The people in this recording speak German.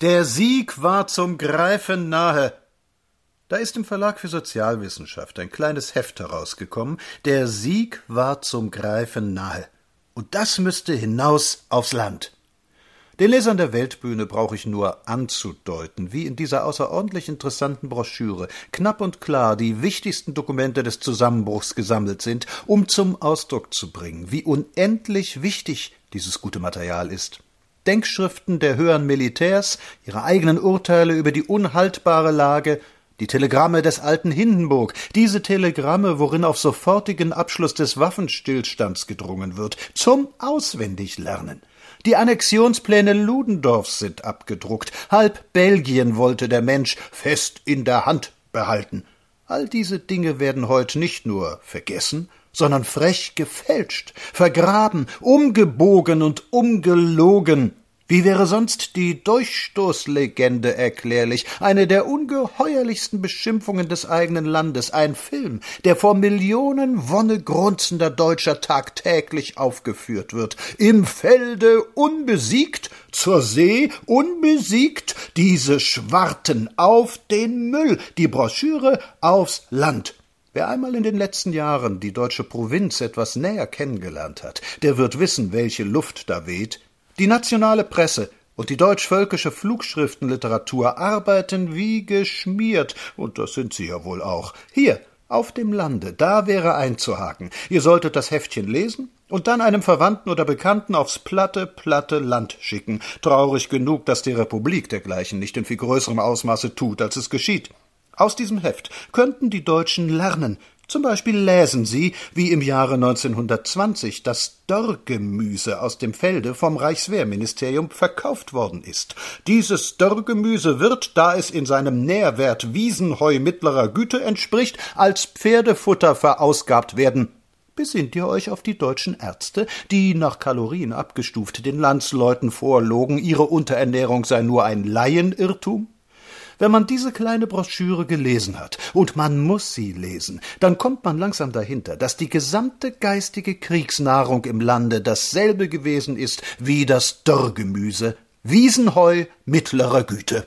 Der Sieg war zum Greifen nahe. Da ist im Verlag für Sozialwissenschaft ein kleines Heft herausgekommen. Der Sieg war zum Greifen nahe. Und das müsste hinaus aufs Land. Den Lesern der Weltbühne brauche ich nur anzudeuten, wie in dieser außerordentlich interessanten Broschüre knapp und klar die wichtigsten Dokumente des Zusammenbruchs gesammelt sind, um zum Ausdruck zu bringen, wie unendlich wichtig dieses gute Material ist. Denkschriften der höheren Militärs, ihre eigenen Urteile über die unhaltbare Lage, die Telegramme des alten Hindenburg, diese Telegramme, worin auf sofortigen Abschluss des Waffenstillstands gedrungen wird, zum Auswendiglernen. Die Annexionspläne Ludendorffs sind abgedruckt. Halb Belgien wollte der Mensch fest in der Hand behalten. All diese Dinge werden heute nicht nur vergessen, sondern frech gefälscht, vergraben, umgebogen und umgelogen. Wie wäre sonst die Durchstoßlegende erklärlich, eine der ungeheuerlichsten Beschimpfungen des eigenen Landes, ein Film, der vor Millionen wonnegrunzender Deutscher tagtäglich aufgeführt wird, im Felde unbesiegt, zur See unbesiegt, diese Schwarten auf den Müll, die Broschüre aufs Land. Wer einmal in den letzten Jahren die deutsche Provinz etwas näher kennengelernt hat, der wird wissen, welche Luft da weht, die nationale Presse und die deutsch-völkische Flugschriftenliteratur arbeiten wie geschmiert, und das sind sie ja wohl auch. Hier, auf dem Lande, da wäre einzuhaken. Ihr solltet das Heftchen lesen und dann einem Verwandten oder Bekannten aufs platte, platte Land schicken. Traurig genug, dass die Republik dergleichen nicht in viel größerem Ausmaße tut, als es geschieht. Aus diesem Heft könnten die Deutschen lernen, zum Beispiel lesen Sie, wie im Jahre 1920 das Dörrgemüse aus dem Felde vom Reichswehrministerium verkauft worden ist. Dieses Dörrgemüse wird, da es in seinem Nährwert Wiesenheu mittlerer Güte entspricht, als Pferdefutter verausgabt werden. Besinnt ihr euch auf die deutschen Ärzte, die nach Kalorien abgestuft den Landsleuten vorlogen, ihre Unterernährung sei nur ein Laienirrtum? Wenn man diese kleine Broschüre gelesen hat, und man muss sie lesen, dann kommt man langsam dahinter, dass die gesamte geistige Kriegsnahrung im Lande dasselbe gewesen ist wie das Dörrgemüse, Wiesenheu mittlerer Güte.